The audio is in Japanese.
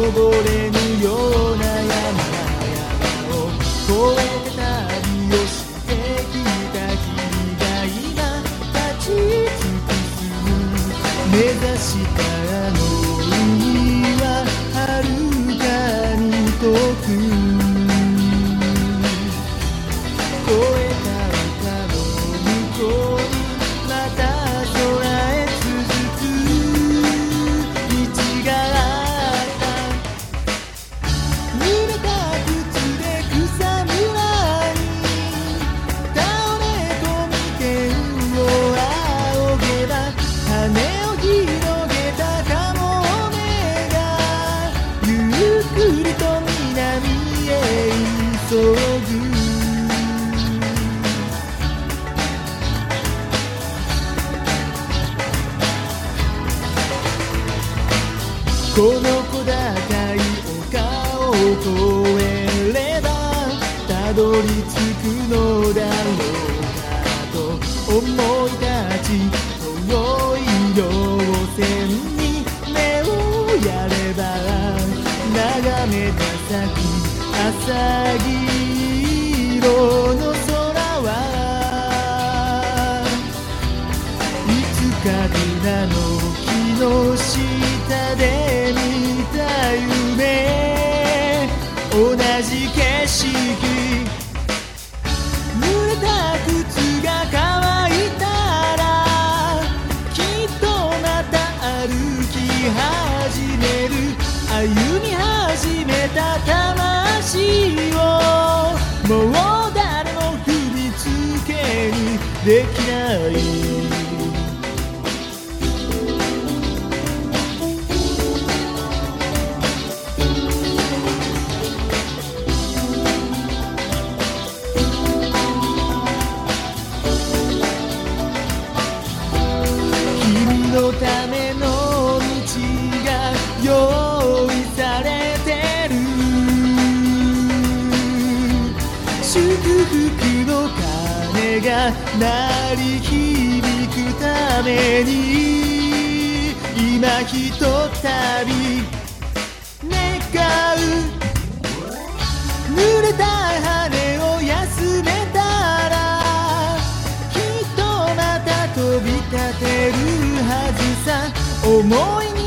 登れぬような山々を越えてこの小高い丘を越えればたどり着くのだろうかと思い立ち遠い稜線に目をやれば眺めた先朝霧思議。濡れた靴が乾いたらきっとまた歩き始める。歩み始めた魂をもう誰も踏みつけにできのための道が用意されてる。祝福の鐘が鳴り響くために今ひとたび願う。濡れた羽を休めたらきっとまた飛び立てる。思い